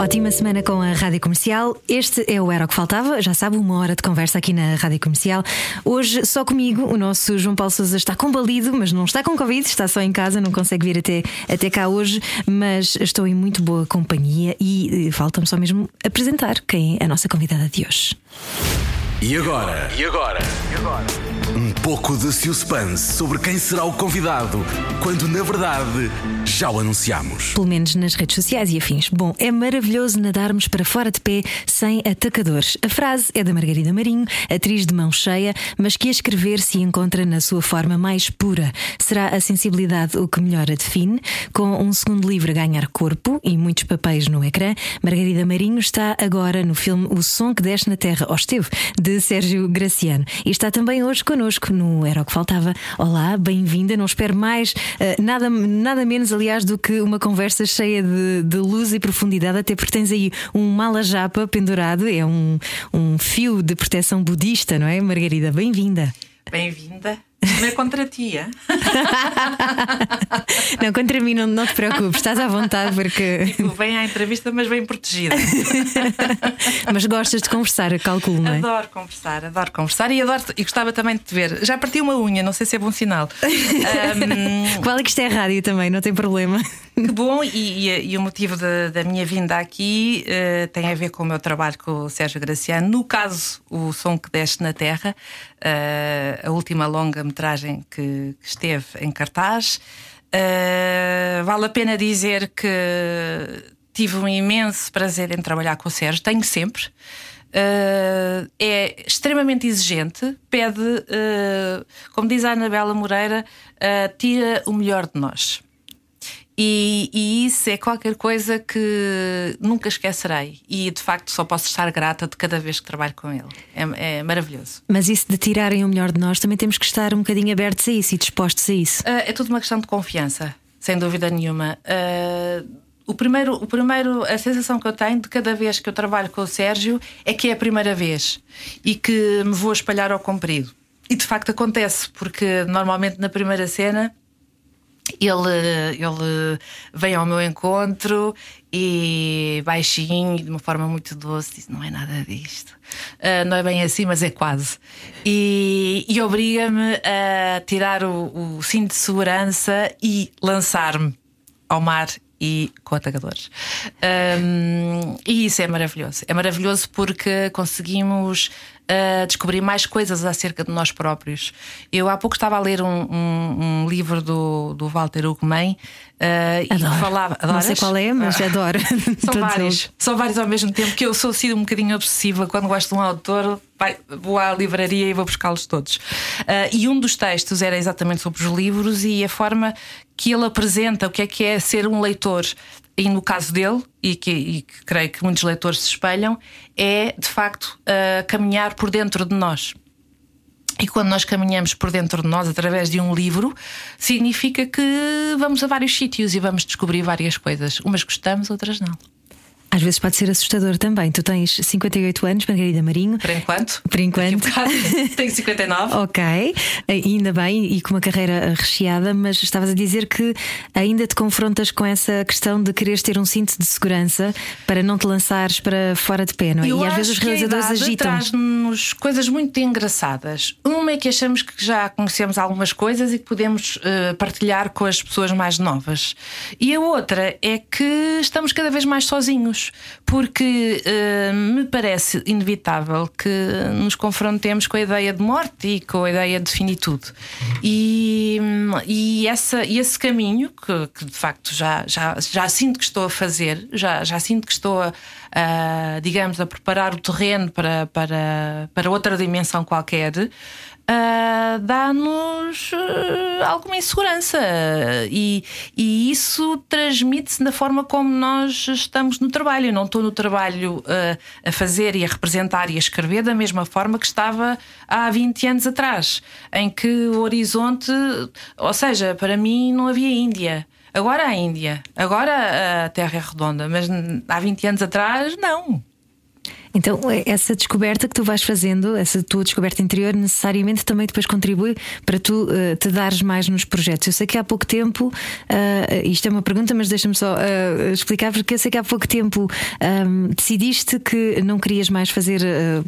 Ótima semana com a Rádio Comercial. Este é o Era o que Faltava. Já sabe, uma hora de conversa aqui na Rádio Comercial. Hoje, só comigo, o nosso João Paulo Souza está combalido, mas não está com Covid, está só em casa, não consegue vir até, até cá hoje. Mas estou em muito boa companhia e eh, falta-me só mesmo apresentar quem é a nossa convidada de hoje. E agora? E agora? Um pouco de suspense sobre quem será o convidado, quando na verdade já o anunciamos. Pelo menos nas redes sociais e afins. Bom, é maravilhoso nadarmos para fora de pé sem atacadores. A frase é da Margarida Marinho, atriz de mão cheia, mas que a escrever se encontra na sua forma mais pura. Será a sensibilidade o que melhor a define? Com um segundo livro a ganhar corpo e muitos papéis no ecrã, Margarida Marinho está agora no filme O Som que Desce na Terra, ou esteve, de Sérgio Graciano. E está também hoje connosco no Era o que Faltava. Olá, bem-vinda. Não espero mais, eh, nada, nada menos, aliás, do que uma conversa cheia de, de luz e profundidade, até porque tens aí um malajapa pendurado, é um, um fio de proteção budista, não é, Margarida? Bem-vinda. Bem-vinda. Não é contra ti, é? Não, contra mim não, não te preocupes, estás à vontade porque. Vem à entrevista, mas bem protegida. Mas gostas de conversar, calculo, não é? Adoro conversar, adoro conversar e adoro e gostava também de te ver. Já parti uma unha, não sei se é bom sinal. Ahm, Vale que isto é rádio também, não tem problema. que bom, e, e- e o motivo da, da minha vinda aqui eh, tem a ver com o meu trabalho com o Sérgio Graciano. No caso, o som que desce na Terra, eh, a última longa-metragem que, que esteve em cartaz. Eh, vale a pena dizer que tive um imenso prazer em trabalhar com o Sérgio, tenho sempre. Uh, é extremamente exigente, pede, uh, como diz a Anabela Moreira, uh, tira o melhor de nós. E, e isso é qualquer coisa que nunca esquecerei. E de facto só posso estar grata de cada vez que trabalho com ele. É, é maravilhoso. Mas isso de tirarem o melhor de nós, também temos que estar um bocadinho abertos a isso e dispostos a isso. Uh, é tudo uma questão de confiança, sem dúvida nenhuma. Uh, o primeiro, o primeiro, a sensação que eu tenho de cada vez que eu trabalho com o Sérgio é que é a primeira vez e que me vou espalhar ao comprido. E de facto acontece, porque normalmente na primeira cena ele, ele vem ao meu encontro e baixinho, de uma forma muito doce, diz: Não é nada disto. Ah, não é bem assim, mas é quase. E, e obriga-me a tirar o, o cinto de segurança e lançar-me ao mar e com atacadores. Ahm, e isso é maravilhoso. É maravilhoso porque conseguimos ah, descobrir mais coisas acerca de nós próprios. Eu há pouco estava a ler um, um- um livro do, do Walter Ugumem ah, e Adoro. falava. Não sei Adoras? qual é, mas Ah. adoro. São vários, eles. são vários ao mesmo tempo, que eu sou assim um bocadinho obsessiva quando gosto de um autor, vai- vou à livraria e vou buscá-los todos. Ah, e um dos textos era exatamente sobre os livros e a forma que ele apresenta o que é que é ser um leitor. E no caso dele, e que, e que creio que muitos leitores se espelham, é de facto ah, caminhar por dentro de nós. E quando nós caminhamos por dentro de nós através de um livro, significa que vamos a vários sítios e vamos descobrir várias coisas. Umas gostamos, outras não. Às vezes pode ser assustador também. Tu tens 58 anos, Margarida Marinho. Por enquanto. Por enquanto. Bocado Tenho 59. Ok, ainda bem e com uma carreira recheada, mas estavas a dizer que ainda te confrontas com essa questão de quereres ter um cinto de segurança para não te lançares para fora de pé, não é? Eu e às vezes os realizadores que a idade agitam. traz-nos coisas muito engraçadas. Uma é que achamos que já conhecemos algumas coisas e que podemos eh, partilhar com as pessoas mais novas. E a outra é que estamos cada vez mais sozinhos, porque eh, me parece inevitável que nos confrontemos com a ideia de morte e com a ideia de finitude. E, e, essa, esse caminho, que, que de facto já, já, já sinto que estou a fazer, já, já sinto que estou a, a, digamos, a preparar o terreno para, para, para outra dimensão qualquer. Uh, dá-nos uh, alguma insegurança e, e isso transmite-se na forma como nós estamos no trabalho. Eu não estou no trabalho uh, a fazer e a representar e a escrever da mesma forma que estava há 20 anos atrás, em que o horizonte, ou seja, para mim não havia Índia. Agora a Índia, agora a Terra é redonda, mas há 20 anos atrás, não. Então, essa descoberta que tu vais fazendo, essa tua descoberta interior, necessariamente também depois contribui para tu uh, te dares mais nos projetos. Eu sei que há pouco tempo, uh, isto é uma pergunta, mas deixa-me só uh, explicar, porque eu sei que há pouco tempo um, ehm, decidiste que não querias mais fazer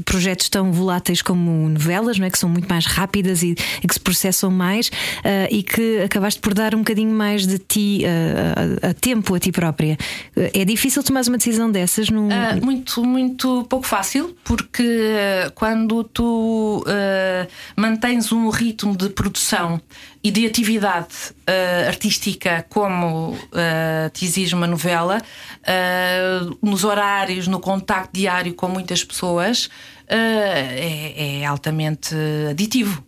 projetos tão voláteis como novelas, não é? que são muito mais rápidas e, e que se processam mais, e que acabaste por dar um bocadinho mais de ti a, a, tempo a ti própria. É difícil tomar uma decisão dessas? Num... muito, muito pouco fácil, porque eh, quando tu uh, mantens um ritmo de produção e de atividade uh, artística como uh, te exige uma novela, nos horários, no contacto diário com muitas pessoas, é, é altamente aditivo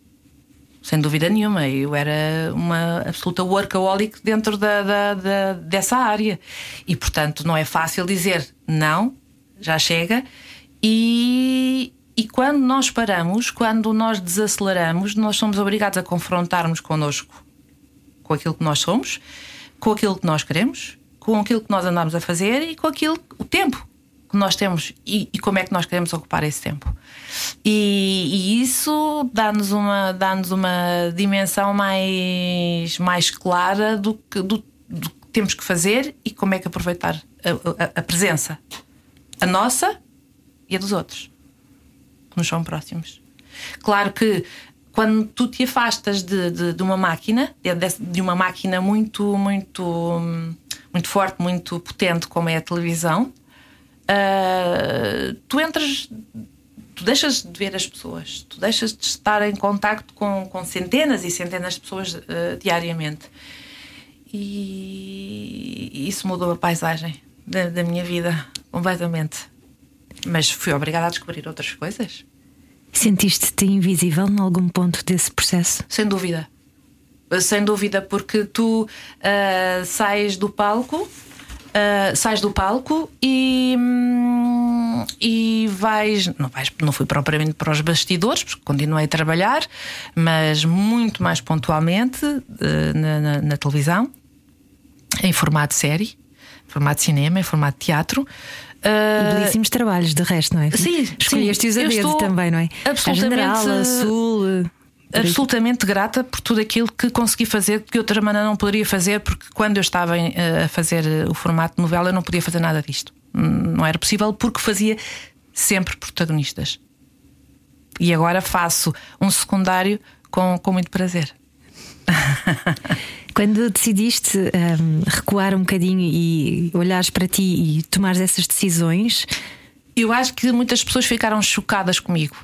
sem dúvida nenhuma. Eu era uma absoluta workaholic dentro da, da, da, dessa área. E, portanto, não é fácil dizer não, já chega, e, e quando nós paramos, quando nós desaceleramos, nós somos obrigados a confrontarmos connosco com aquilo que nós somos, com aquilo que nós queremos, com aquilo que nós andamos a fazer e com aquilo, o tempo que nós temos e, e como é que nós queremos ocupar esse tempo. E, e isso dá-nos uma, dá uma dimensão mais, mais clara do que, do, do que temos que fazer e como é que aproveitar a, a, a presença. A nossa e a dos outros, que nos são próximos. Claro que quando tu te afastas de, de, de uma máquina, de, de, uma máquina muito, muito, muito forte, muito potente, como é a televisão, uh, tu entras, tu deixas de ver as pessoas, tu deixas de estar em contacto com, com centenas e centenas de pessoas uh, diariamente. E isso mudou a paisagem da, da minha vida completamente. Mas fui obrigada a descobrir outras coisas. Sentiste-te invisível em algum ponto desse processo? Sem dúvida. Sem dúvida, porque tu uh, sais do palco, uh, sais do palco e, hum, e vais não, vais. não fui propriamente para os bastidores, porque continuei a trabalhar, mas muito mais pontualmente uh, na, na, na televisão, em formato série, em formato de cinema, em formato de teatro. Uh, belíssimos trabalhos, de resto, não é? Sim, escolheste-os a dedo também, não é? Absolutamente. A General, a Sul. Absolutamente grata por tudo aquilo que consegui fazer que de outra maneira não poderia fazer, porque quando eu estava a fazer o formato de novela eu não podia fazer nada disto. Não era possível porque fazia sempre protagonistas. E agora faço um secundário com, com muito prazer. Quando decidiste um, recuar um bocadinho e olhares para ti e tomares essas decisões? Eu acho que muitas pessoas ficaram chocadas comigo.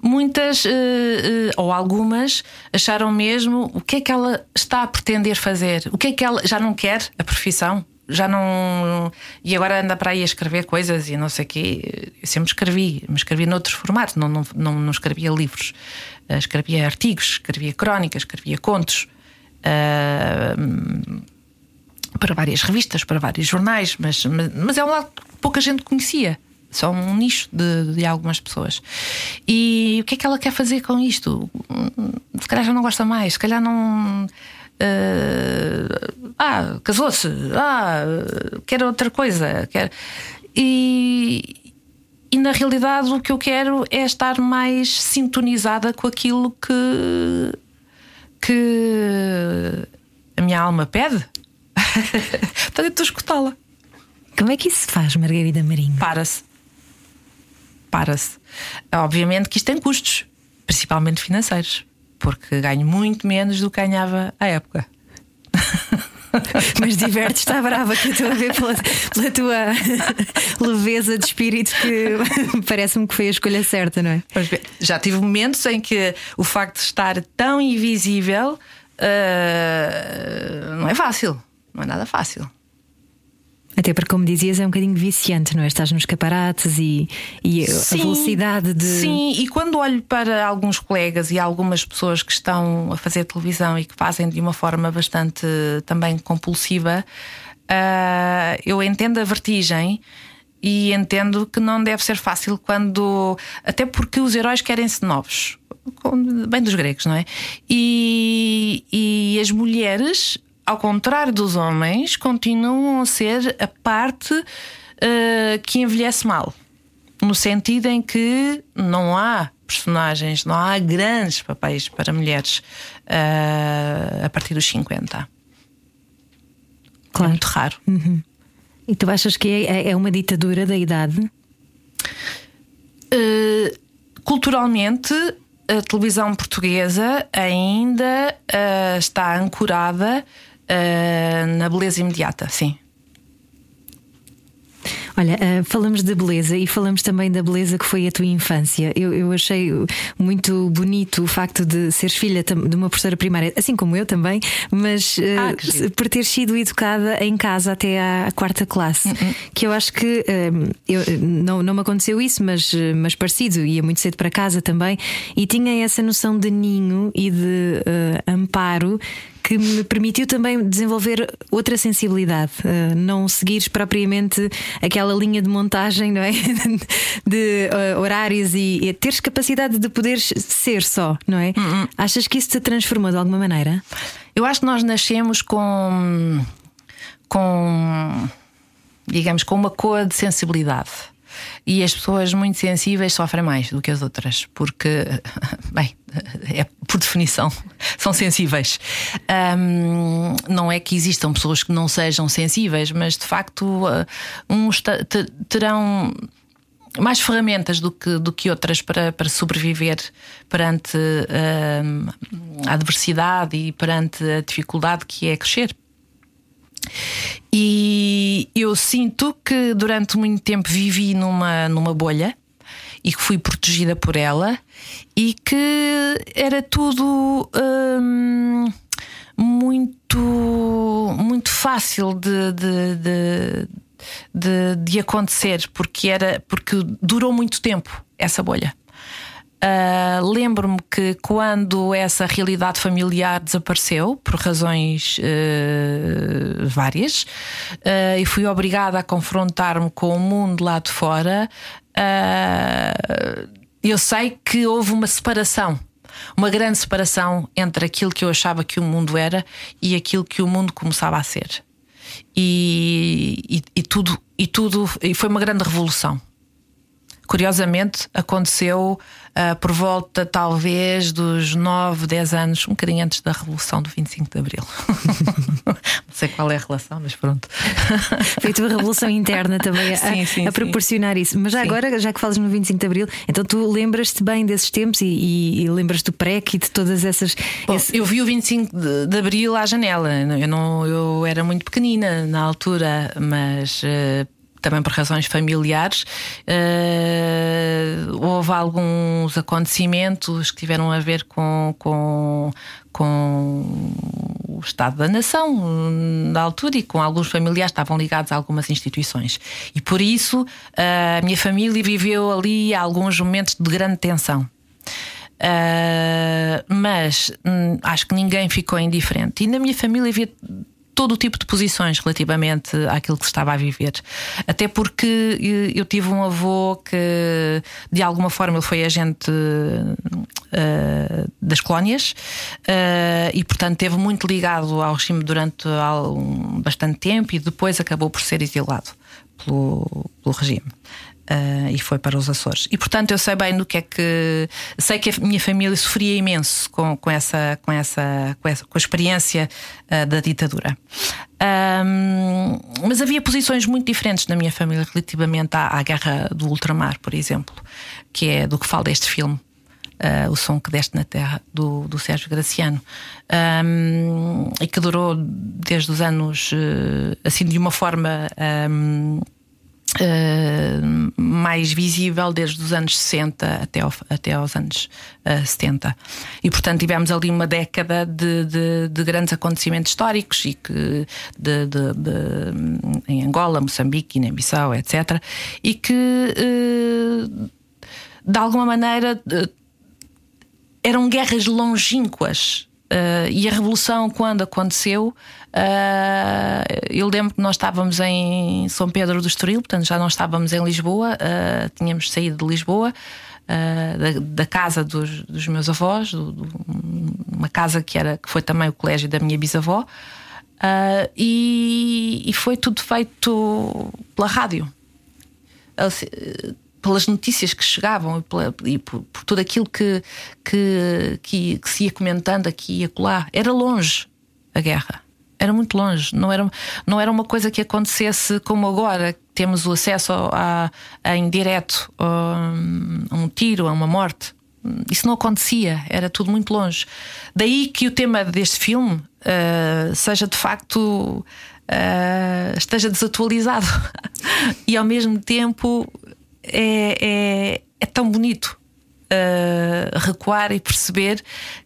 Muitas, uh, uh, ou algumas, acharam mesmo o que é que ela está a pretender fazer, o que é que ela já não quer a profissão, já não. E agora anda para aí a escrever coisas e não sei o quê. Eu sempre escrevi, mas escrevi noutros formatos, não, não, não, não escrevia livros. Uh, escrevia artigos, escrevia crónicas, escrevia contos uh, para várias revistas, para vários jornais, mas, mas é um lado que pouca gente conhecia. Só um nicho de, de algumas pessoas. E o que é que ela quer fazer com isto? Se calhar já não gosta mais, se calhar não. Uh, ah, casou-se. Ah, quer outra coisa. Quer... E, e na realidade o que eu quero é estar mais sintonizada com aquilo que que a minha alma pede. Portanto, eu escutá-la. Como é que isso se faz, Margarida Marinho? Para-se. Para-se. Obviamente que isto tem custos, principalmente financeiros, porque ganho muito menos do que ganhava à época. Mas divertes, está brava que eu estou a ver pela, pela tua leveza de espírito que parece-me que foi a escolha certa, não é? já tive momentos em que o facto de estar tão invisível uh, não é fácil, não é nada fácil. Até porque, como dizias, é um bocadinho viciante, não é? Estás nos escaparates e, e sim, a velocidade de. Sim, e quando olho para alguns colegas e algumas pessoas que estão a fazer televisão e que fazem de uma forma bastante também compulsiva, uh, eu entendo a vertigem e entendo que não deve ser fácil quando. Até porque os heróis querem-se novos. Bem dos gregos, não é? E, e as mulheres ao contrário dos homens, continuam a ser a parte uh, que envelhece mal. No sentido em que não há personagens, não há grandes papéis para mulheres uh, a partir dos 50. É claro. É muito raro. Uhum. E tu achas que é, é uma ditadura da idade? Uh, culturalmente, a televisão portuguesa ainda uh, está ancorada uh, na beleza imediata, sim. Olha, uh, falamos da beleza e falamos também da beleza que foi a tua infância. Eu, eu achei muito bonito o facto de seres filha de uma professora primária, assim como eu também, mas uh, ah, por ter sido educada em casa até à quarta classe. Uh -uh. Que eu acho que eu, não, não me aconteceu isso, mas, mas parecido. Ia muito cedo para casa também e tinha essa noção de ninho e de amparo que me permitiu também desenvolver outra sensibilidade, uh, não seguires propriamente aquela linha de montagem, não é? de uh, horários e, e, teres capacidade de poderes ser só, não é? Uh Achas que isso te transformou de alguma maneira? Eu acho que nós nascemos com com digamos com uma cor de sensibilidade. E as pessoas muito sensíveis sofrem mais do que as outras, porque, bem, é por definição, são sensíveis. Um, não é que existam pessoas que não sejam sensíveis, mas de facto, uh, uns terão mais ferramentas do que, do que outras para, para sobreviver perante uh, a adversidade e perante a dificuldade que é crescer. E eu sinto que durante muito tempo vivi numa, numa bolha e que fui protegida por ela e que era tudo hum, muito, muito fácil de, de, de, de, de acontecer porque era porque durou muito tempo essa bolha. Uh, Lembro-me que quando essa realidade familiar desapareceu, por razões uh, várias, uh, e fui obrigada a confrontar-me com o mundo lá de fora, eu sei que houve uma separação. Uma grande separação entre aquilo que eu achava que o mundo era e aquilo que o mundo começava a ser. E, e, e tudo, e tudo e foi uma grande revolução curiosamente aconteceu uh, por volta talvez dos 9, 10 anos, um bocadinho antes da Revolução do 25 de Abril. Não sei qual é a relação, mas pronto. Foi a tua revolução interna também a, sim, sim, a proporcionar sim. isso. Mas já agora, já que falas no 25 de Abril, então tu lembras-te bem desses tempos e, e, e lembras do PREC e de todas essas. Bom, esse... Eu vi o 25 de, de Abril à janela. Eu, não, eu era muito pequenina na altura, mas. Uh, também por razões familiares, uh, houve alguns acontecimentos que tiveram a ver com, com, com o Estado da Nação na altura e com alguns familiares estavam ligados a algumas instituições. E por isso a minha família viveu ali alguns momentos de grande tensão. Uh, mas hum, acho que ninguém ficou indiferente. E na minha família havia todo o tipo de posições relativamente àquilo que se estava a viver. Até porque eh, eu tive um avô que, de alguma forma, ele foi agente uh, das colónias uh, e, portanto, esteve muito ligado ao regime durante um, bastante tempo e depois acabou por ser exilado pelo, pelo regime uh, e foi para os Açores. E portanto eu sei bem do que é que. Sei que a minha família sofria imenso com, com, essa, com, essa, com, essa, com a experiência uh, da ditadura. Um, mas havia posições muito diferentes na minha família relativamente à, à guerra do ultramar, por exemplo, que é do que fala este filme. Uh, o som que deste na terra do, do Sérgio Graciano um, e que durou desde os anos assim de uma forma um, Uh, mais visível desde os anos 60 até, ao, até aos anos uh, 70. E portanto tivemos ali uma década de, de, de grandes acontecimentos históricos e que de, em Angola, Moçambique, Guiné-Bissau, etc. E que uh, de alguma maneira eram guerras longínquas. E a revolução, quando aconteceu, Uh, eu lembro que nós estávamos em São Pedro do Estoril, portanto já não estávamos em Lisboa, uh, tínhamos saído de Lisboa. Uh, da, da, casa dos, dos meus avós, do, do, uma casa que, era, que foi também o colégio da minha bisavó, e, e, foi tudo feito pela rádio, pelas notícias que chegavam e, pela, e por, por, tudo aquilo que, que, que, que se ia comentando aqui e acolá. Era longe a guerra era muito longe, não era, não era uma coisa que acontecesse como agora, temos o acesso a, a a, a um tiro, a uma morte. Isso não acontecia, era tudo muito longe. Daí que o tema deste filme uh, seja de facto uh, esteja desatualizado e ao mesmo tempo é, é, é tão bonito uh, recuar e perceber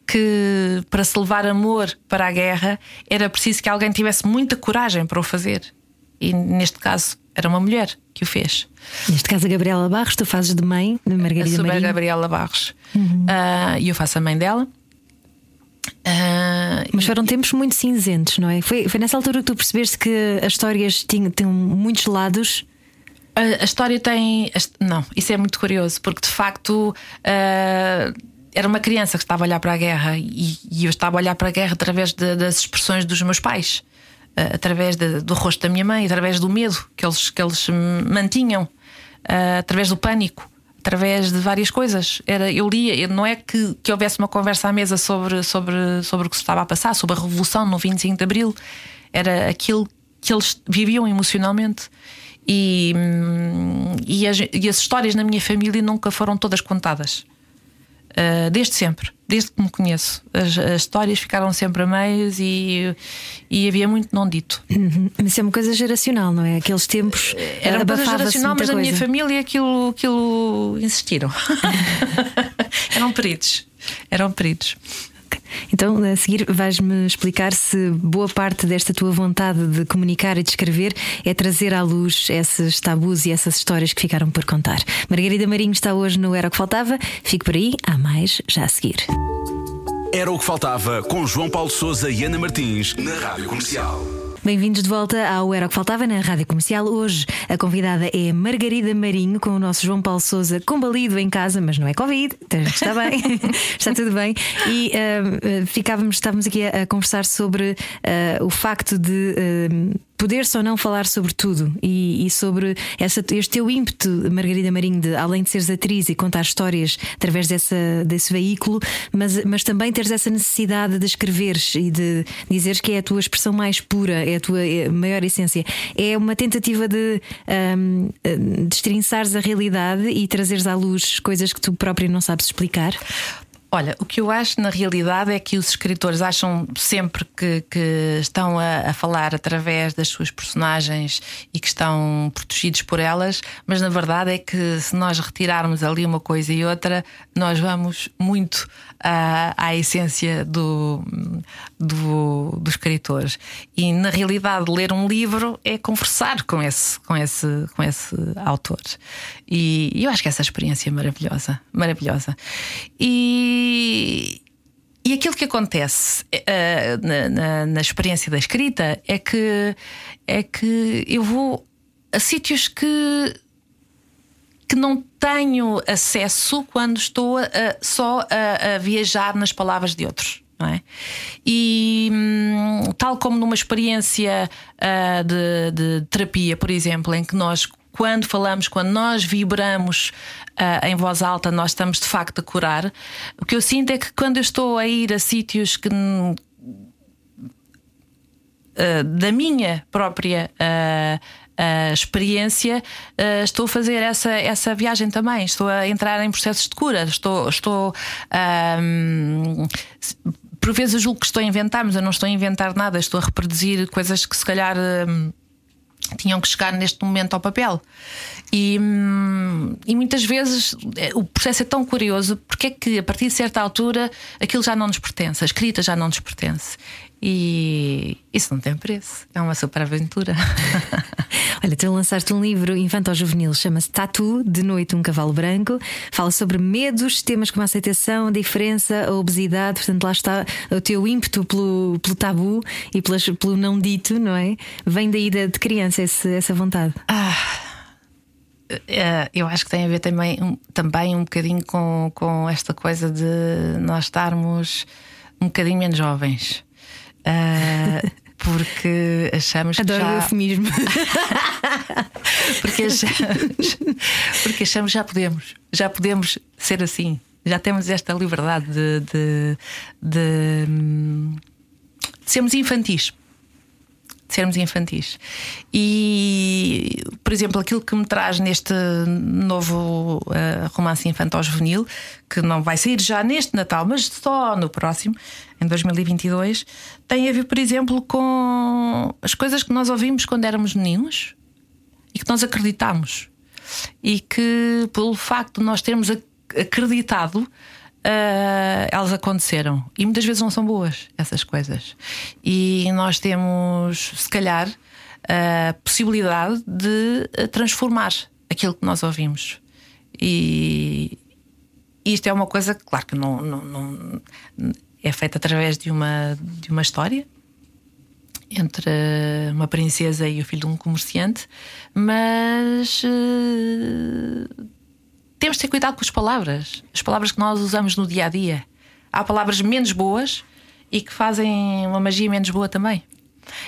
que para se levar amor para a guerra era preciso que alguém tivesse muita coragem para o fazer. E neste caso era uma mulher que o fez. Neste caso, a Gabriela Barros, tu fazes de mãe de Margarida Marinho. a Gabriela Barros. Uhum. Uh, e eu faço a mãe dela. Uh, Mas foram tempos muito cinzentos, não é? Foi, foi nessa altura que tu percebeste que as histórias tinham, tinham muitos lados a, a, história tem. Não, isso é muito curioso, porque de facto. Uh, era uma criança que estava a olhar para a guerra e, e eu estava a olhar para a guerra através de, das expressões dos meus pais, uh, através de, do rosto da minha mãe, através do medo que eles, que eles mantinham, uh, através do pânico, através de várias coisas. Era, eu lia, não é que, que houvesse uma conversa à mesa sobre, sobre, sobre o que se estava a passar, sobre a revolução no 25 de Abril, era aquilo que eles viviam emocionalmente. E, hum, e, as, e as histórias na minha família nunca foram todas contadas. Uh, desde sempre, desde que me conheço. As, as, histórias ficaram sempre a meios e, e havia muito não dito. Uhum. Mas isso é uma coisa geracional, não é? Aqueles tempos. Era uma coisa geracional, mas na minha família aquilo, aquilo insistiram. Eram peritos. Eram peritos. Então, a seguir, vais-me explicar se boa parte desta tua vontade de comunicar e de escrever é trazer à luz esses tabus e essas histórias que ficaram por contar. Margarida Marinho está hoje no Era o que Faltava. Fique por aí, há mais já a seguir. Era o que faltava com João Paulo Souza e Ana Martins na Rádio Comercial. Bem-vindos de volta ao Era o que Faltava na Rádio Comercial. Hoje a convidada é Margarida Marinho, com o nosso João Paulo Souza combalido em casa, mas não é Covid, então está bem, está tudo bem. E uh, ficávamos, estávamos aqui a, a conversar sobre uh, o facto de. Uh, poder-se ou não falar sobre tudo e, e sobre essa, este teu ímpeto, Margarida Marinho, de além de seres atriz e contar histórias através dessa, desse veículo, mas, mas também teres essa necessidade de escreveres e de dizeres que é a tua expressão mais pura, é a tua é maior essência. É uma tentativa de um, destrinçares a realidade e trazeres à luz coisas que tu própria não sabes explicar? Olha, o que eu acho na realidade é que os escritores acham sempre que, que estão a, a, falar através das suas personagens e que estão protegidos por elas, mas na verdade é que se nós retirarmos ali uma coisa e outra, nós vamos muito à, à essência do, do, dos escritores. E na realidade, ler um livro é conversar com esse, com esse, com esse autor. E, e eu acho que essa experiência é maravilhosa, maravilhosa. E e, aquilo que acontece uh, na, na, na, experiência da escrita é que, é que eu vou a sítios que, que não tenho acesso quando estou só a, a, viajar nas palavras de outros. É? E hum, tal como numa experiência uh, de, de terapia, por exemplo, em que nós quando falamos, quando nós vibramos uh, em voz alta, nós estamos de facto a curar. O que eu sinto é que quando eu estou a ir a sítios que. Uh, da minha própria uh, experiência, estou a fazer essa, essa viagem também. Estou a entrar em processos de cura. Estou. estou por vezes eu julgo que estou a inventar, mas eu não estou a inventar nada, estou a reproduzir coisas que se calhar tinham que chegar neste momento ao papel. E, hum, e, muitas vezes é, o processo é tão curioso porque é que a partir de certa altura aquilo já não nos pertence, a escrita já não nos pertence. E isso não tem preço, é uma super aventura. Olha, tu lançaste um livro infantil-juvenil, chama-se Tatu, de Noite um Cavalo Branco. Fala sobre medos, temas como a aceitação, a diferença, a obesidade. Portanto, lá está o teu ímpeto pelo, pelo tabu e pelas, pelo não dito, não é? Vem daí de, de criança esse, essa vontade. Ah. É, eu acho que tem a ver também, um, também um bocadinho com, com esta coisa de nós estarmos um bocadinho menos jovens. Uh, porque achamos Adoro que já... eufemismo. porque, achamos, porque achamos já podemos, já podemos ser assim, já temos esta liberdade de, de, de, de sermos infantis. De sermos infantis. E, por exemplo, aquilo que me traz neste novo uh, romance infantil-juvenil, que não vai sair já neste Natal, mas só no próximo, em 2022, tem a ver, por exemplo, com as coisas que nós ouvimos quando éramos meninos e que nós acreditamos. E que, pelo facto de nós termos acreditado, uh, elas aconteceram. E muitas vezes não são boas essas coisas. E nós temos, se calhar, a possibilidade de transformar aquilo que nós ouvimos. E isto é uma coisa, claro que não, não, não é feita através de uma, de uma história entre uma princesa e o filho de um comerciante, mas uh, temos de ter cuidado com as palavras, as palavras que nós usamos no dia a dia. Há palavras menos boas e que fazem uma magia menos boa também.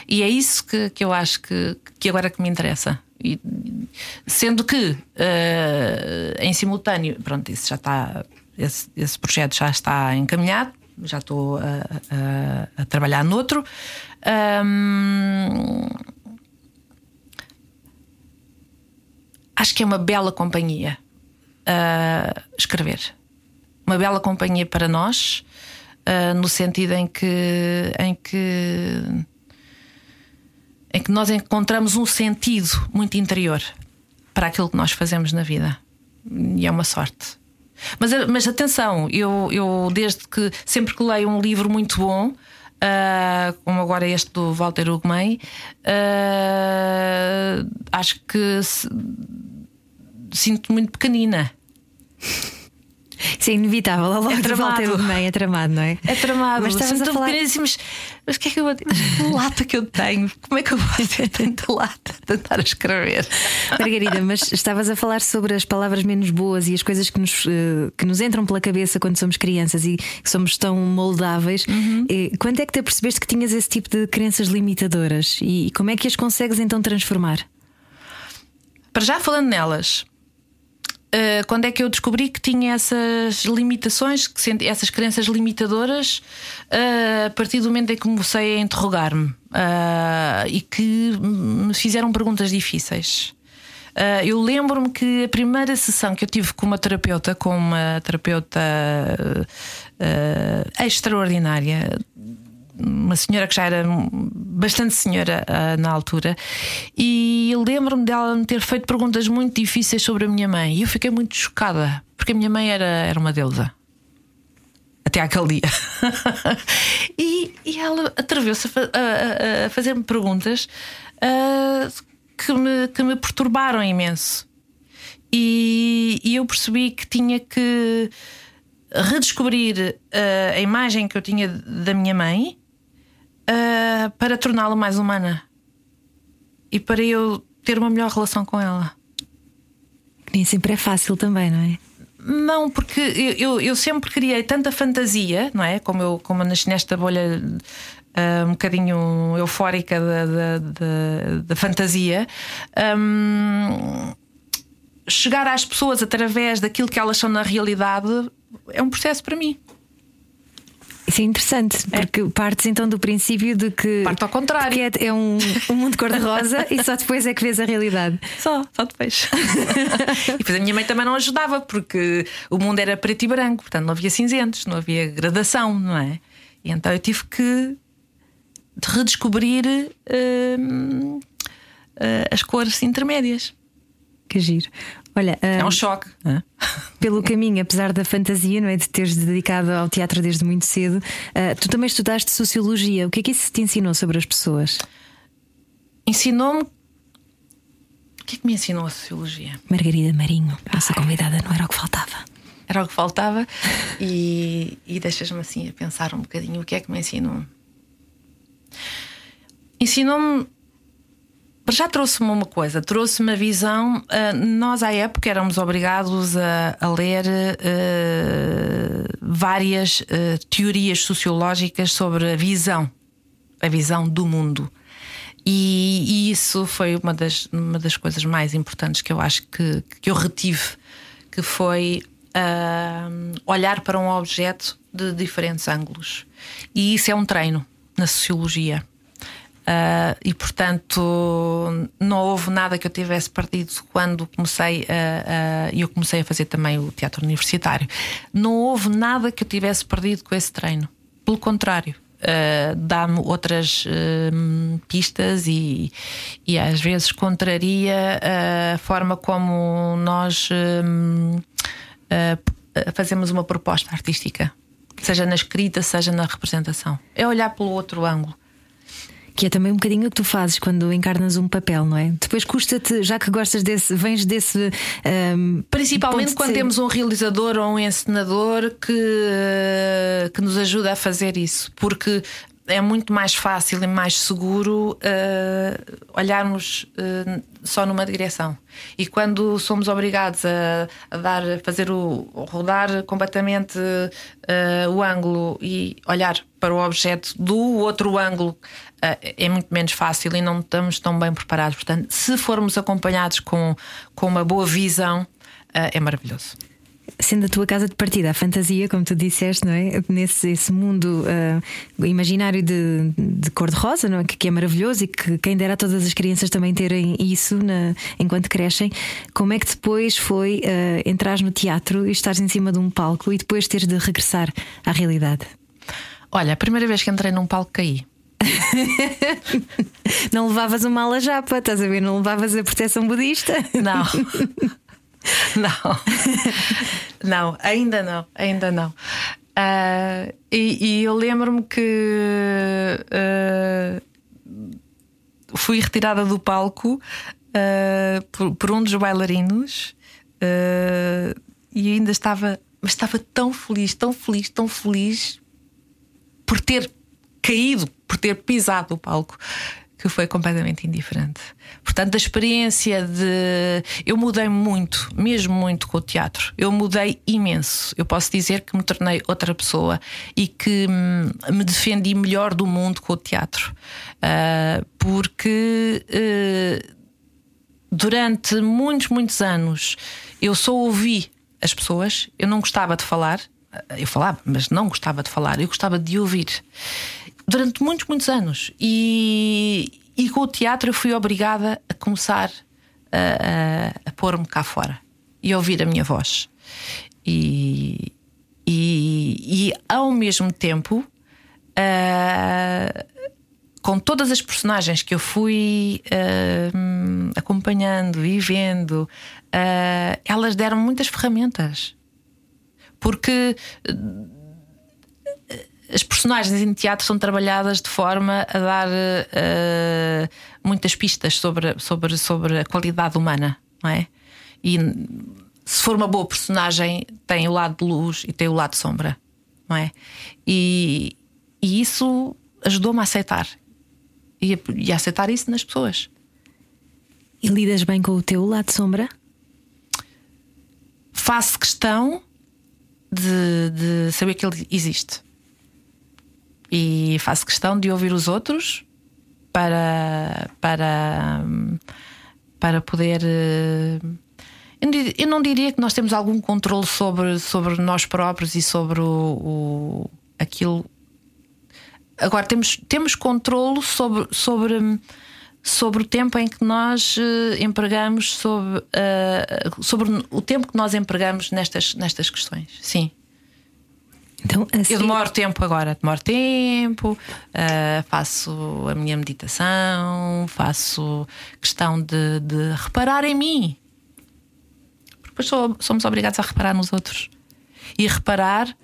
E é isso que, que eu acho que, que agora que me interessa. E, sendo que uh, em simultâneo, pronto, isso já está, esse, esse projeto já está encaminhado, já estou a, a, a trabalhar noutro. Um, acho que é uma bela companhia escrever. Uma bela companhia para nós, uh, no sentido em que, em que em que nós encontramos um sentido muito interior para aquilo que nós fazemos na vida. E é uma sorte. Mas, mas atenção, eu, eu desde que sempre que leio um livro muito bom, uh, como agora este do Walter Ugumem, uh, acho que se, sinto muito pequenina. Isso é inevitável, ao longo é tramado. do meio, é tramado, não é? É tramado, mas estavas a falar... mas, mas o que é que eu vou Que lata que eu tenho? Como é que eu vou ter tanta lata a tentar escrever? Margarida, mas estavas a falar sobre as palavras menos boas e as coisas que nos, eh, que nos entram pela cabeça quando somos crianças e que somos tão moldáveis. Uhum. Quando é que te percebeste que tinhas esse tipo de crenças limitadoras e como é que as consegues então transformar? Para já falando nelas, Uh, quando é que eu descobri que tinha essas limitações, que essas crenças limitadoras, uh, a partir do momento em que comecei a interrogar-me uh, e que me fizeram perguntas difíceis. eu lembro-me que a primeira sessão que eu tive com uma terapeuta, com uma terapeuta extraordinária, uma senhora que já era bastante senhora uh, na altura, e lembro-me dela me ter feito perguntas muito difíceis sobre a minha mãe. E eu fiquei muito chocada, porque a minha mãe era, era uma deusa. Até aquele dia. e, e ela atreveu-se a, a, a fazer-me perguntas uh, que, me, que me perturbaram imenso. E, e eu percebi que tinha que redescobrir uh, a imagem que eu tinha da minha mãe uh, para torná-la mais humana e para eu ter uma melhor relação com ela. Nem sempre é fácil também, não é? Não, porque eu, eu, sempre criei tanta fantasia, não é? Como eu, como eu nasci nesta bolha uh, um bocadinho eufórica da, da, da, da fantasia. Um, chegar às pessoas através daquilo que elas são na realidade é um processo para mim. Isso é interessante, é. porque partes então do princípio de que. Parte ao contrário. Que é, é um, um mundo cor-de-rosa e só depois é que vês a realidade. Só, só depois. e depois a minha mãe também não ajudava, porque o mundo era preto e branco, portanto não havia cinzentos, não havia gradação, não é? E então eu tive que redescobrir hum, as cores intermédias. Que giro. Olha, é um choque. Pelo caminho, apesar da fantasia, não é? De teres dedicado ao teatro desde muito cedo, uh, tu também estudaste sociologia. O que é que isso te ensinou sobre as pessoas? Ensinou-me. O que é que me ensinou a sociologia? Margarida Marinho, nossa Ai. convidada, não era o que faltava. Era o que faltava e, e deixas-me assim a pensar um bocadinho o que é que me ensinou. Ensinou-me já trouxe-me uma coisa, trouxe-me a visão. Uh, nós, à época, éramos obrigados a, a ler uh, várias uh, teorias sociológicas sobre a visão, a visão do mundo. E, e, isso foi uma das, uma das coisas mais importantes que eu acho que, que eu retive, que foi olhar para um objeto de diferentes ângulos. E isso é um treino na sociologia. Uh, e portanto não houve nada que eu tivesse perdido quando comecei a, eu comecei a fazer também o teatro universitário. Não houve nada que eu tivesse perdido com esse treino. Pelo contrário, uh, dá-me outras uh, pistas e, e às vezes contraria a forma como nós fazemos uma proposta artística, seja na escrita, seja na representação. É olhar pelo outro ângulo. Que é também um bocadinho o que tu fazes quando encarnas um papel, não é? Depois custa-te, já que gostas desse, vens desse. Um, Principalmente quando temos um realizador ou um encenador que, que nos ajuda a fazer isso, porque é muito mais fácil e mais seguro uh, olharmos uh, só numa direção. E quando somos obrigados a, a dar, a fazer o a rodar completamente uh, o ângulo e olhar para o objeto do outro ângulo é muito menos fácil e não estamos tão bem preparados. Portanto, se formos acompanhados com, com uma boa visão, eh, é maravilhoso sendo a tua casa de partida, a fantasia, como tu disseste, não é? Nesse esse mundo uh, imaginário de, de cor-de-rosa, não é? Que, que, é maravilhoso e que quem dera a todas as crianças também terem isso na, enquanto crescem. Como é que depois foi uh, entrar no teatro e estares em cima de um palco e depois teres de regressar à realidade? Olha, a primeira vez que entrei num palco caí. não levavas uma ala japa, estás a ver? Não levavas a proteção budista? Não. Não. não, ainda não, ainda não. Uh, e, e, eu lembro-me que uh, fui retirada do palco uh, por, por, um dos bailarinos e ainda estava, mas estava tão feliz, tão feliz, tão feliz por ter caído, por ter pisado o palco, que foi completamente indiferente. Portanto, a experiência de. Eu mudei muito, mesmo muito com o teatro. Eu mudei imenso. Eu posso dizer que me tornei outra pessoa e que hum, me defendi melhor do mundo com o teatro. Uh, porque uh, durante muitos, muitos anos eu só ouvi as pessoas, eu não gostava de falar. Eu falava, mas não gostava de falar, eu gostava de ouvir durante muitos, muitos anos. E, e com o teatro eu fui obrigada a começar a, a, a pôr-me cá fora e ouvir a minha voz. E, e, e ao mesmo tempo, uh, com todas as personagens que eu fui uh, acompanhando e vendo, uh, elas deram muitas ferramentas. Porque as personagens em teatro são trabalhadas de forma a dar uh, muitas pistas sobre, sobre, sobre a qualidade humana, não é? E se for uma boa personagem, tem o lado de luz e tem o lado de sombra, não é? E, e isso ajudou-me a aceitar e a, e a aceitar isso nas pessoas. E lidas bem com o teu lado de sombra? Faço questão de, de saber que ele existe e faço questão de ouvir os outros para para para poder eh, eu não diria que nós temos algum controle sobre, sobre nós próprios e sobre o, o aquilo. Agora temos, temos controle sobre, sobre, sobre o tempo em que nós uh, empregamos, sobre, uh, sobre o tempo que nós empregamos nestas, nestas questões. Sim. Então, assim... Eu demoro tempo agora, demoro tempo, uh, faço a minha meditação, faço questão de, de reparar em mim. Porque depois somos obrigados a reparar nos outros. E reparar uh,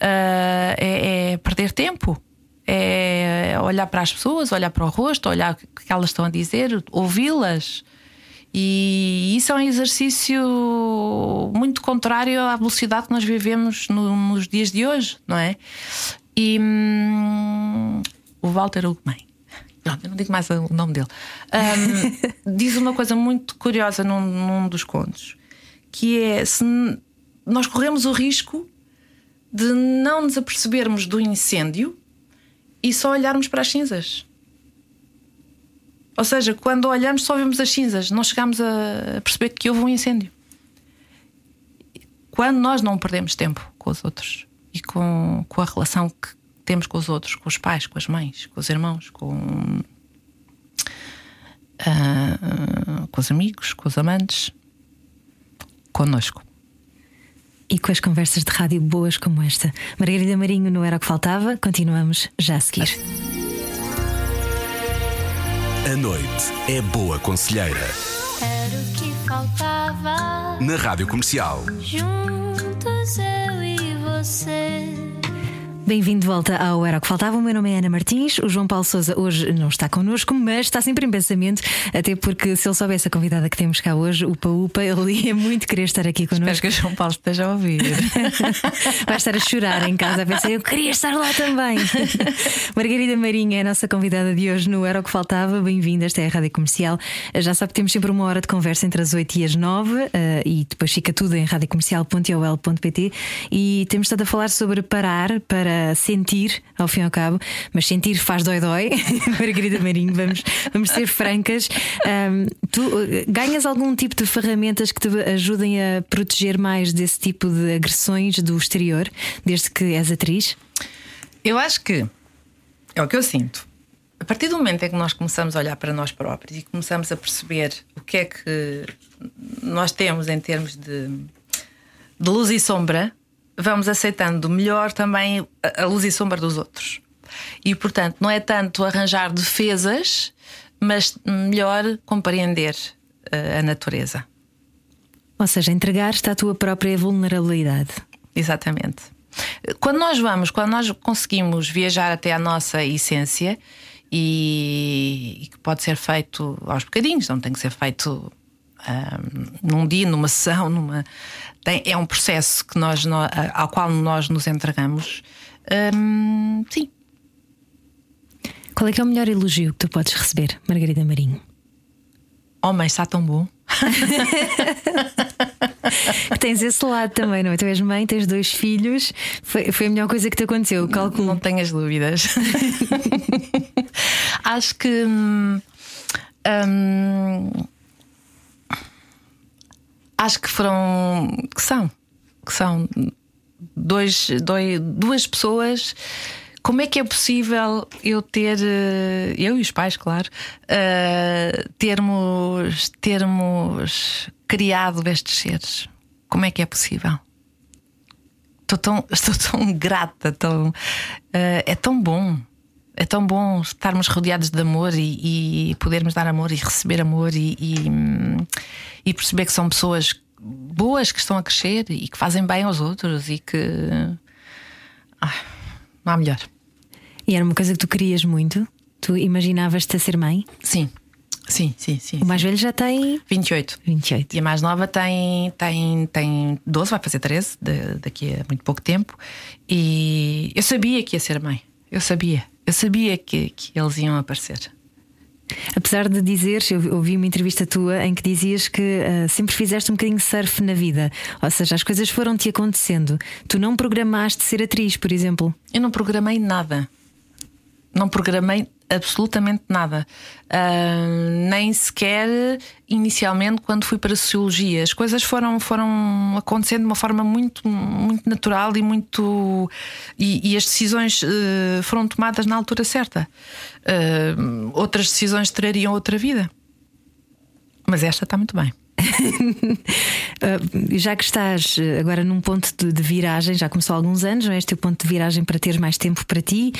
é, é perder tempo é olhar para as pessoas, olhar para o rosto, olhar o que elas estão a dizer, ouvi-las. E isso é um exercício muito contrário à velocidade que nós vivemos no, nos dias de hoje, não é? E hum, o Walter Ugman, não, eu não digo mais o nome dele, um, diz uma coisa muito curiosa num, num dos contos, que é se nós corremos o risco de não nos apercebermos do incêndio e só olharmos para as cinzas. Ou seja, quando olhamos só vemos as cinzas, não chegamos a perceber que houve um incêndio. Quando nós não perdemos tempo com os outros e com, com a relação que temos com os outros, com os pais, com as mães, com os irmãos, com, uh, com os amigos, com os amantes, connosco e com as conversas de rádio boas como esta. Margarida Marinho não era o que faltava, continuamos já a seguir. A noite é boa conselheira. Era o que faltava. Na rádio comercial. Juntos eu e você. Bem-vindo de volta ao Era o que Faltava. O meu nome é Ana Martins. O João Paulo Souza hoje não está connosco, mas está sempre em pensamento, até porque se ele soubesse a convidada que temos cá hoje, o Paupa, ele ia muito querer estar aqui connosco. Espero que o João Paulo esteja a ouvir. Vai estar a chorar em casa a pensar, eu queria estar lá também. Margarida Marinha é a nossa convidada de hoje no Era o que Faltava. Bem-vinda, esta é a Rádio Comercial. Já sabe que temos sempre uma hora de conversa entre as 8 e as 9 uh, e depois fica tudo em radiocomercial.ol.pt e temos estado a falar sobre parar para sentir, ao fim e ao cabo, mas sentir faz dói-dói. Margarida Marinho, vamos, vamos ser francas. Um, tu eh, ganhas algum tipo de ferramentas que te ajudem a proteger mais desse tipo de agressões do exterior, desde que és atriz? Eu acho que é o que eu sinto. A partir do momento em que nós começamos a olhar para nós próprios e começamos a perceber o que é que nós temos em termos de, de luz e sombra, vamos aceitando melhor também a luz e sombra dos outros. E, portanto, não é tanto arranjar defesas, mas melhor compreender uh, a natureza. Ou seja, entregar-te à tua própria vulnerabilidade. Exatamente. Quando nós vamos, quando nós conseguimos viajar até a nossa essência, e, que pode ser feito aos bocadinhos, não tem que ser feito num dia, numa sessão, numa, tem, é um processo que nós, ao qual nós nos entregamos. Sim. Qual é que é o melhor elogio que tu podes receber, Margarida Marinho? Oh, mãe, está tão bom. tens esse lado também, não é? Tu és mãe, tens dois filhos. Foi, foi a melhor coisa que te aconteceu, calculo. Não tenhas dúvidas. Acho que. Hum, hum, acho que foram. que são. que são dois, dois, duas pessoas. Como é que é possível eu ter, eh, eu e os pais, claro, uh, termos, termos criado estes seres? Como é que é possível? Estou tão, estou tão grata, tão, uh, é tão bom. É tão bom estarmos rodeados de amor e, e podermos dar amor e receber amor e, e, e, perceber que são pessoas boas que estão a crescer e que fazem bem aos outros e que. Ah, não há melhor. E era uma coisa que tu querias muito? Tu imaginavas-te a ser mãe? Sim. Sim, sim, sim. O mais sim. velho já tem 28. 28. E a mais nova tem, tem, tem 12, vai fazer 13 de, daqui a muito pouco tempo. E eu sabia que ia ser mãe. Eu sabia. Eu sabia que, que eles iam aparecer. Apesar de dizeres, eu ouvi uma entrevista tua em que dizias que uh, sempre fizeste um bocadinho surf na vida. Ou seja, as coisas foram-te acontecendo. Tu não programaste ser atriz, por exemplo? Eu não programei nada. Não programei absolutamente nada. Uh, nem sequer inicialmente quando fui para a Sociologia. As coisas foram, foram acontecendo de uma forma muito, muito natural e muito. E, e as decisões uh, foram tomadas na altura certa. Uh, outras decisões trariam outra vida. Mas esta está muito bem. Uh, já que estás uh, agora num ponto de, de, viragem, já começou há alguns anos, não é? Este é o ponto de viragem para ter mais tempo para ti.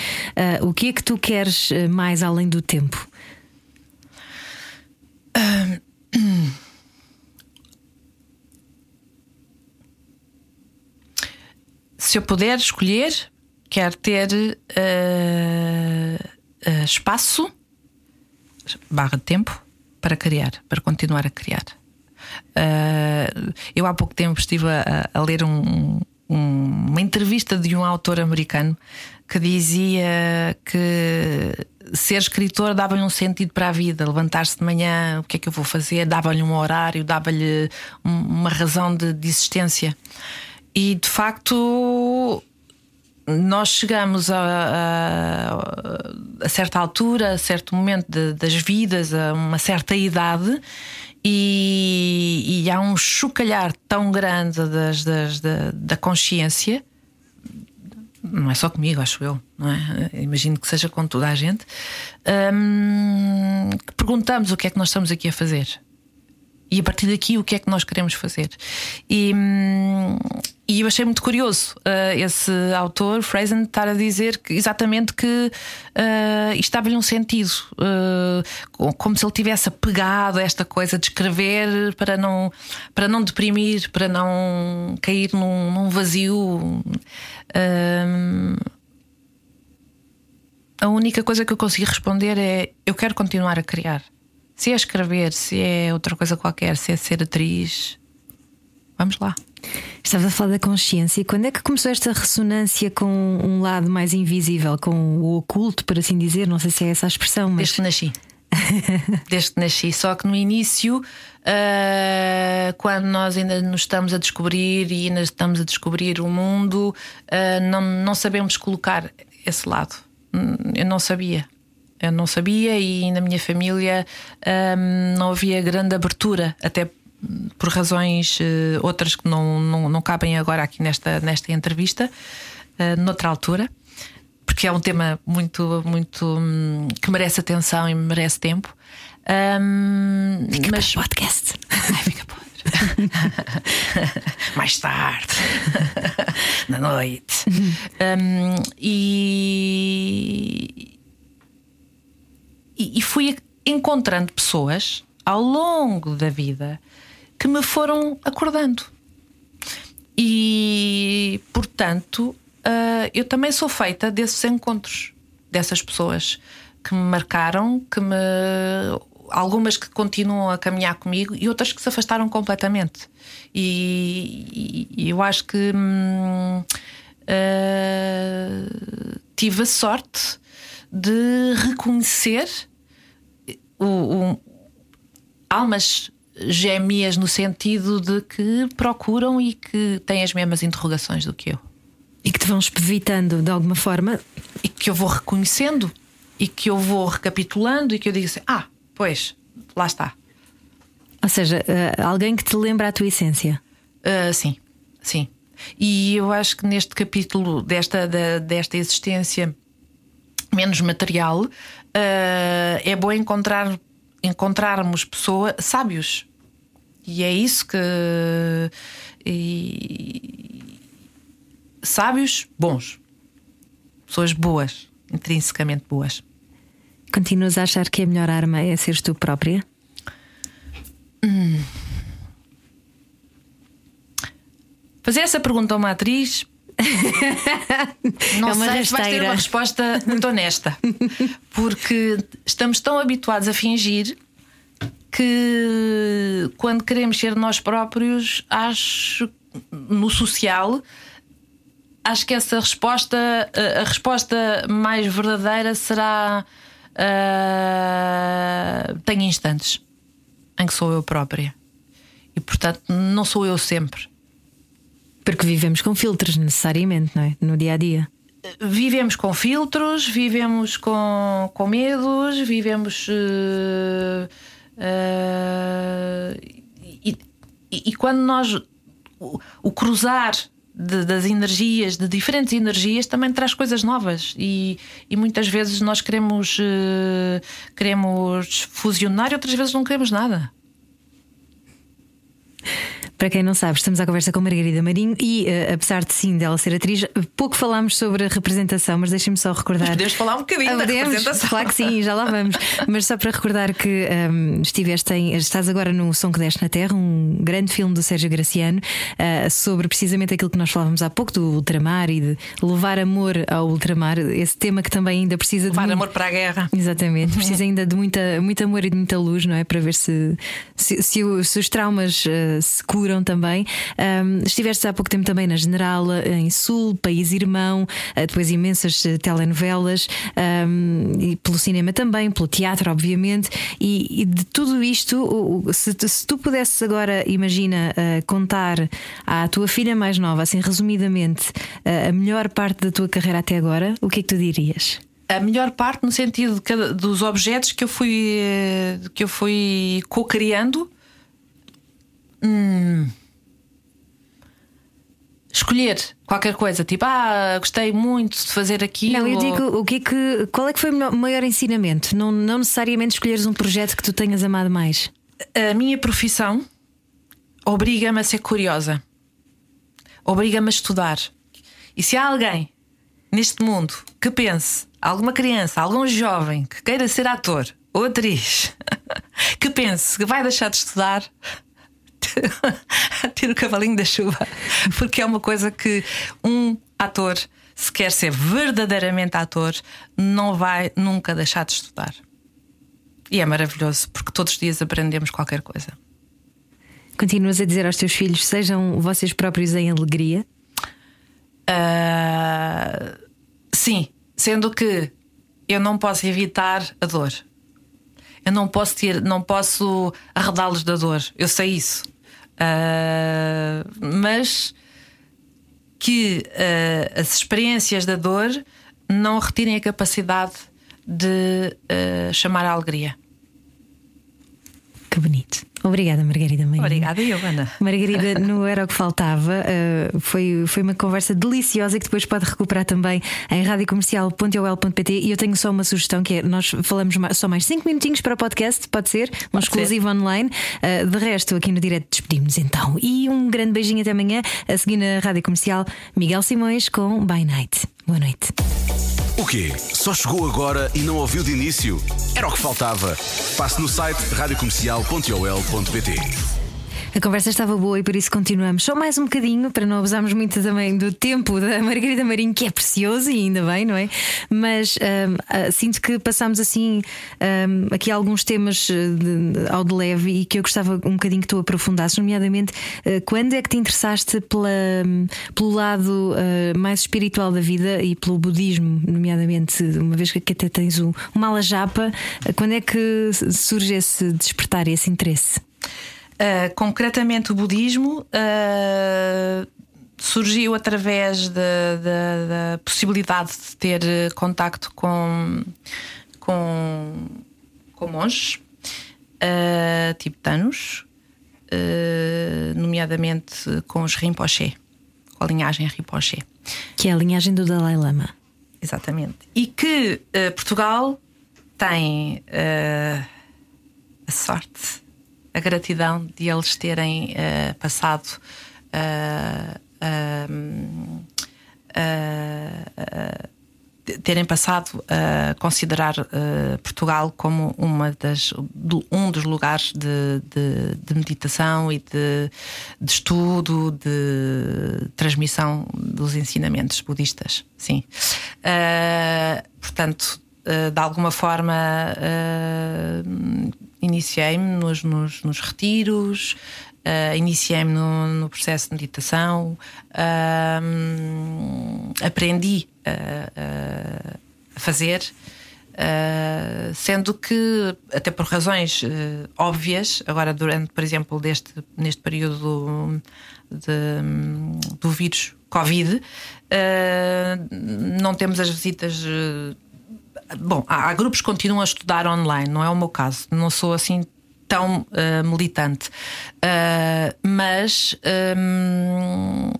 Uh, o que é que tu queres mais além do tempo? Se eu puder escolher, quero ter espaço barra tempo para criar, para continuar a criar. Uh, eu há pouco tempo estive a, a ler um, um, uma entrevista de um autor americano que dizia que ser escritor dava-lhe um sentido para a vida, levantar-se de manhã, o que é que eu vou fazer, dava-lhe um horário, dava-lhe uma razão de, de existência. E de facto nós chegamos a, a, a, certa altura, a certo momento de, das vidas, a uma certa idade, e, e há um chocalhar tão grande das, das, da, da consciência. Não é só comigo, acho eu, não é? Imagino que seja com toda a gente. Hum, que perguntamos o que é que nós estamos aqui a fazer e a partir daqui o que é que nós queremos fazer. E, e eu achei muito curioso uh, esse autor, Frazen, estar a dizer que, exatamente que uh, isto dava-lhe um sentido, uh, como se ele tivesse apegado a esta coisa de escrever para não, para não deprimir, para não cair num, num vazio. A única coisa que eu consegui responder é: eu quero continuar a criar. Se é escrever, se é outra coisa qualquer, se é ser atriz, vamos lá. Estavas a falar da consciência. Quando é que começou esta ressonância com um lado mais invisível, com o oculto, por assim dizer? Não sei se é essa a expressão, mas. Desde que nasci. Desde que nasci. Só que no início, uh, quando nós ainda nos estamos a descobrir e ainda estamos a descobrir o mundo, uh, não, não sabemos colocar esse lado. Hum, eu não sabia. Eu não sabia e na minha família um, não havia grande abertura, até por razões uh, outras que não, não, não, cabem agora aqui nesta, nesta entrevista, uh, noutra altura, porque é um tema muito, muito um, que merece atenção e merece tempo. Um, fica mas... para podcast. Ai, fica para Mais tarde, na noite. Um, e e, fui encontrando pessoas ao longo da vida que me foram acordando. E, portanto, uh, eu também sou feita desses encontros, dessas pessoas que me marcaram, que me. Algumas que continuam a caminhar comigo e outras que se afastaram completamente. E, e eu acho que hum, uh, tive a sorte de reconhecer o, o, almas gêmeas no sentido de que procuram e que têm as mesmas interrogações do que eu. E que te vão espevitando de alguma forma. E que eu vou reconhecendo e que eu vou recapitulando e que eu digo assim: ah, pois, lá está. Ou seja, uh, alguém que te lembra a tua essência. Uh, sim, sim. E eu acho que neste capítulo desta, da, desta existência menos material, uh, é bom encontrar, encontrarmos pessoas sábios. E é isso que. E, sábios bons. Pessoas boas, intrinsecamente boas. Continuas a achar que a melhor arma é seres tu própria? Hum. Fazer essa pergunta a uma atriz não é sei se vais ter uma resposta muito honesta, porque estamos tão habituados a fingir que quando queremos ser nós próprios, acho no social, acho que essa resposta, a resposta mais verdadeira será uh, tenho instantes em que sou eu própria. E portanto, não sou eu sempre. Porque vivemos com filtros, necessariamente, não é? No dia a dia. Vivemos com filtros, vivemos com, com medos, vivemos. Uh, uh, e, e, quando nós. O, o cruzar de, das energias, de diferentes energias, também traz coisas novas. E, e muitas vezes nós queremos, uh, queremos fusionar e outras vezes não queremos nada. Para quem não sabe, estamos à conversa com Margarida Marinho e, uh, apesar de sim dela ser atriz, pouco falámos sobre a representação, mas deixem-me só recordar. Mas podemos falar um bocadinho ah, da representação. Claro que sim, já lá vamos. mas só para recordar que um, estiveste em, estás agora no Som que Deste na Terra, um grande filme do Sérgio Graciano, uh, sobre precisamente aquilo que nós falávamos há pouco, do ultramar e de levar amor ao ultramar, esse tema que também ainda precisa levar de. Levar amor para a guerra. Exatamente, precisa ainda de muita, muito amor e de muita luz, não é? Para ver se, se, se, se os traumas uh, se curam também. Um, estiveste há pouco tempo também na General, em Sul, País Irmão, uh, depois imensas telenovelas, um, e pelo cinema também, pelo teatro, obviamente, e, e de tudo isto, se, se, tu pudesses agora, imagina, uh, contar à tua filha mais nova, assim resumidamente, a melhor parte da tua carreira até agora, o que é que tu dirias? a melhor parte no sentido de, dos objetos que eu fui que eu fui co-criando hum, escolher qualquer coisa tipo ah gostei muito de fazer aquilo. Não eu digo o que é que qual é que foi o maior ensinamento? Não não necessariamente escolheres um projeto que tu tenhas amado mais. A minha profissão obriga-me a ser curiosa. Obriga-me a estudar. E se há alguém neste mundo que pense alguma criança, algum jovem que queira ser ator ou atriz, que pense que vai deixar de estudar, tira o cavalinho da chuva, porque é uma coisa que um ator, se quer ser verdadeiramente ator, não vai nunca deixar de estudar. E é maravilhoso, porque todos os dias aprendemos qualquer coisa. Continuas a dizer aos teus filhos: sejam vocês próprios em alegria? Uh, sim, Sendo que eu não posso evitar a dor. Eu não posso ter, não posso arredá-los da dor. Eu sei isso. Uh, mas que uh, as experiências da dor não retirem a capacidade de uh, chamar a alegria. Que bonito. Obrigada, Margarida Maria. Obrigada, Ana. Margarida, não era o que faltava. Uh, foi, foi uma conversa deliciosa que depois pode recuperar também em radiocomercial.ol.pt. E eu tenho só uma sugestão que é: nós falamos só mais 5 minutinhos para o podcast, pode ser? Um pode exclusivo ser. online. Uh, de resto, aqui no direto despedimos então. E um grande beijinho até amanhã. A seguir na Rádio Comercial, Miguel Simões com By Night. Boa noite. O quê? Só chegou agora e não ouviu de início? Era o que faltava. Passe no site radiocomercial.ol.pt. A conversa estava boa e por isso continuamos. Só mais um bocadinho, para não abusarmos muito também do tempo da Margarida Marinho, que é precioso e ainda bem, não é? Mas um, uh, sinto que passamos assim um, aqui alguns temas de, de, ao de leve e que eu gostava um bocadinho que tu aprofundasses, nomeadamente uh, quando é que te interessaste pela, um, pelo lado uh, mais espiritual da vida e pelo budismo, nomeadamente, uma vez que até tens o, o Mala Japa, quando é que surge esse despertar, esse interesse? Uh, concretamente, o budismo uh, surgiu através da possibilidade de ter contacto com, com, com monges uh, tibetanos, nomeadamente com os Rinpoche, com a linhagem Rinpoche. Que é a linhagem do Dalai Lama. Exatamente. E que Portugal tem a sorte a gratidão de eles terem uh, passado uh, uh, terem passado a considerar Portugal como uma das, um dos lugares de, de, de meditação e de, de, estudo, de transmissão dos ensinamentos budistas. Sim. portanto, de alguma forma iniciei-me nos, nos, nos, retiros, uh, iniciei-me no, no, processo de meditação, uh, aprendi a, a fazer. Uh, sendo que, até por razões óbvias, agora durante, por exemplo, deste, neste período de, do vírus Covid, não temos as visitas Bom, há, há, grupos que continuam a estudar online, não é o meu caso, não sou assim tão uh, militante, uh, mas um,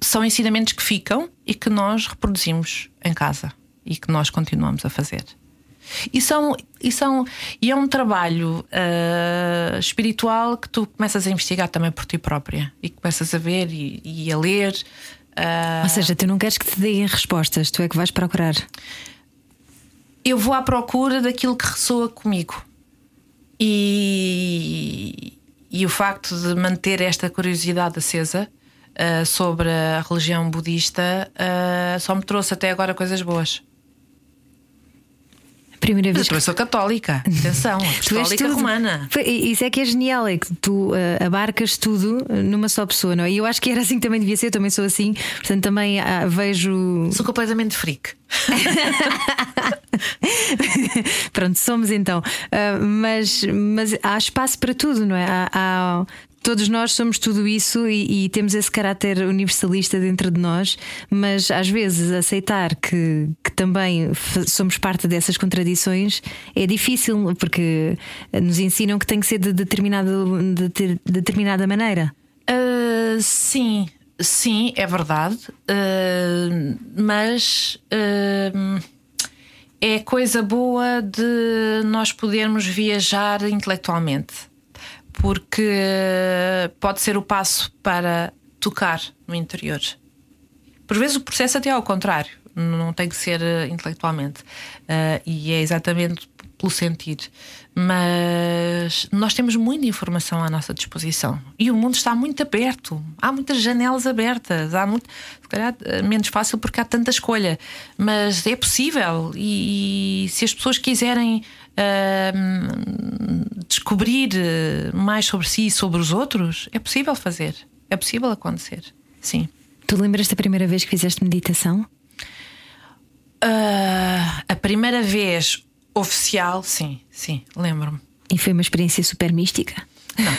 são ensinamentos que ficam e que nós reproduzimos em casa e que nós continuamos a fazer. E, são, e, são, e é um trabalho uh, espiritual que tu começas a investigar também por ti própria e começas a ver e, e a ler. Uh... Ou seja, tu não queres que te deem respostas, tu é que vais procurar. Eu vou à procura daquilo que ressoa comigo. E, e o facto de manter esta curiosidade acesa uh, sobre a religião budista uh, só me trouxe até agora coisas boas. Primeira vez. Eu sou católica, atenção, apostólica romana. Isso é que é genial, é que tu uh, abarcas tudo numa só pessoa, não é? E eu acho que era assim que também devia ser, eu também sou assim, portanto também uh, vejo. Sou completamente freak. Pronto, somos então. Uh, mas, mas há espaço para tudo, não é? Há, há, todos nós somos tudo isso e, e, temos esse caráter universalista dentro de nós, mas às vezes aceitar que, que também somos parte dessas contradições é difícil, porque nos ensinam que tem que ser de, determinado, de, de determinada maneira. Uh, sim, sim, é verdade, uh, mas. Uh, é coisa boa de nós podermos viajar intelectualmente porque pode ser o passo para tocar no interior. Por vezes o processo até é ao contrário, não tem que ser eh, intelectualmente, uh, e é exatamente pelo sentir. Mas nós temos muita informação à nossa disposição e o mundo está muito aberto. Há muitas janelas abertas. Há muito, se calhar eh, menos fácil porque há tanta escolha, mas é possível. E, e se as pessoas quiserem uh, descobrir eh, mais sobre si e sobre os outros, é possível fazer. É possível acontecer. Sim. Tu lembras da primeira vez que fizeste meditação? Uh, a primeira vez oficial, sim, sim, lembro-me. E foi uma experiência super mística? Não,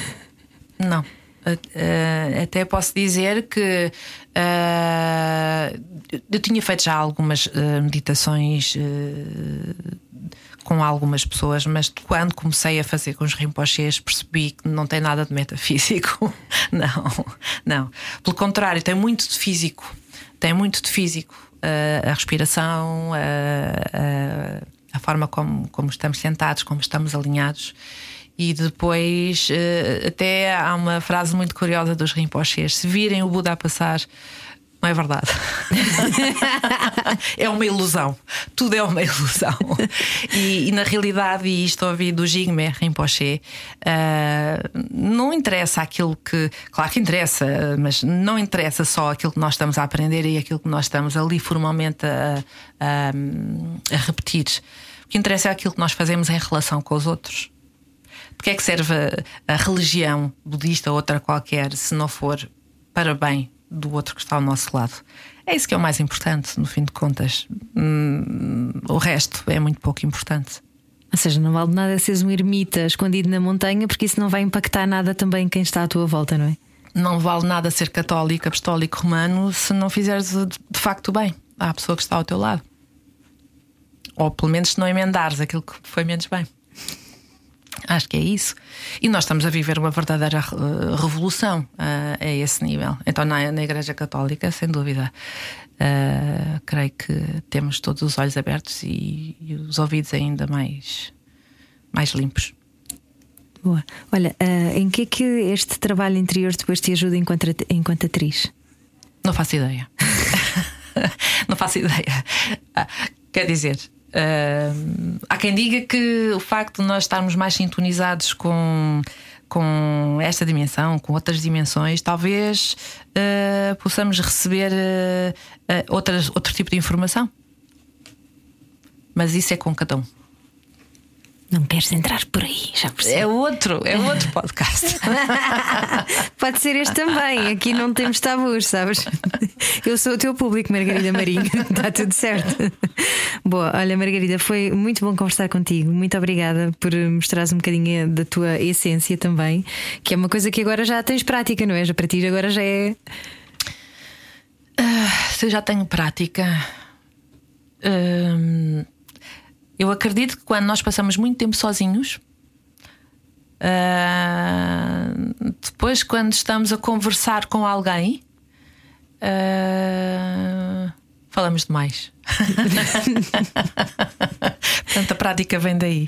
não. Uh, até posso dizer que uh, eu tinha feito já algumas meditações com algumas pessoas, mas quando comecei a fazer com os rinpochés percebi que não tem nada de metafísico. não, não. Pelo contrário, tem muito de físico. Tem muito de físico. a respiração, a, a forma como, como estamos sentados, como estamos alinhados. E depois, até há uma frase muito curiosa dos Rinpochés: se virem o Buda a passar, não é verdade. é uma ilusão. Tudo é uma ilusão. E, e na realidade, e isto ouvi do Jigme Rinpoche, uh, não interessa aquilo que. Claro que interessa, mas não interessa só aquilo que nós estamos a aprender e aquilo que nós estamos ali formalmente a, a, a repetir. O que interessa é aquilo que nós fazemos em relação com os outros. Porque é que serve a, a religião budista ou outra qualquer se não for para bem do outro que está ao nosso lado? É isso que é o mais importante, no fim de contas. Hum, o resto é muito pouco importante. Ou seja, não vale nada seres um ermita escondido na montanha, porque isso não vai impactar nada também quem está à tua volta, não é? Não vale nada ser católico, apostólico, romano se não fizeres de facto bem à pessoa que está ao teu lado. Ou pelo menos se não emendares aquilo que foi menos bem. Acho que é isso. E nós estamos a viver uma verdadeira uh, revolução uh, a esse nível. Então, na, na Igreja Católica, sem dúvida, uh, creio que temos todos os olhos abertos e, e os ouvidos ainda mais, mais limpos. Boa. Olha, em que é que este trabalho interior depois te ajuda enquanto, enquanto atriz? Não faço ideia. Não faço ideia. Ah, quer dizer, Uh, há quem diga que o facto de nós estarmos mais sintonizados com, com esta dimensão, com outras dimensões, talvez uh, possamos receber uh, outras, outro tipo de informação. Mas isso é com cada um. Não queres entrar por aí, já percebi. É outro, é outro podcast. Pode ser este também. Aqui não temos tabus, sabes? Eu sou o teu público, Margarida Marinho. Está tudo certo. Boa, olha, Margarida, foi muito bom conversar contigo. Muito obrigada por mostrares um bocadinho da tua essência também, que é uma coisa que agora já tens prática, não é? Já para ti agora já é. Uh, se eu já tenho prática. Uh eu acredito que quando nós passamos muito tempo sozinhos, uh, depois, quando estamos a conversar com alguém, uh, Falamos demais. Portanto, a prática vem daí.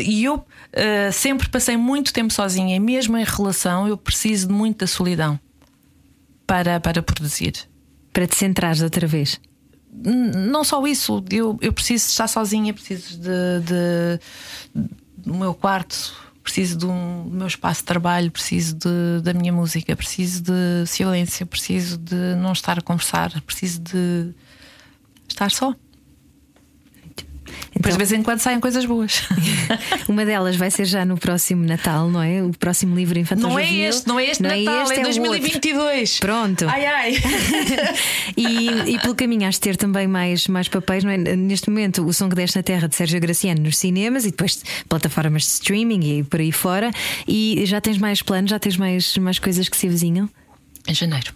E eu uh, sempre passei muito tempo sozinha, e mesmo em relação, eu preciso de muita solidão para, para produzir. Para te centrares outra vez? Não só isso, eu, eu preciso estar sozinha, preciso de, de, do meu quarto, preciso do meu espaço de trabalho, preciso de, da minha música, preciso de silêncio, preciso de não estar a conversar, preciso de estar só. Então, Depois de vez em quando saem coisas boas. Uma delas vai ser já no próximo Natal, não é? O próximo livro infantil. Não é este, não é este não é Natal, é, este, é, é 2022. Pronto. Ai ai. e, e pelo caminho has de ter também mais, mais papéis, não é? Neste momento, o Som que Deste na Terra de Sérgio Graciano nos cinemas e depois plataformas de streaming e por aí fora. E já tens mais planos, já tens mais, mais coisas que se avizinham? Em janeiro.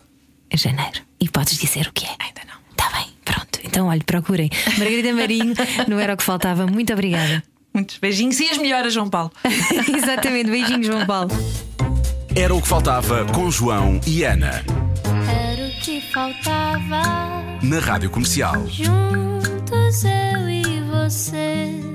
Em janeiro. E podes dizer o que é? Ainda não. Está bem, pronto. Então, olhe, procurem. Margarida Marinho, não era o que faltava. Muito obrigada. Muitos beijinhos e as melhoras, João Paulo. Exatamente, beijinhos, João Paulo. Era o que faltava com João e Ana. Era o que faltava. Na Rádio Comercial. Juntos eu e você.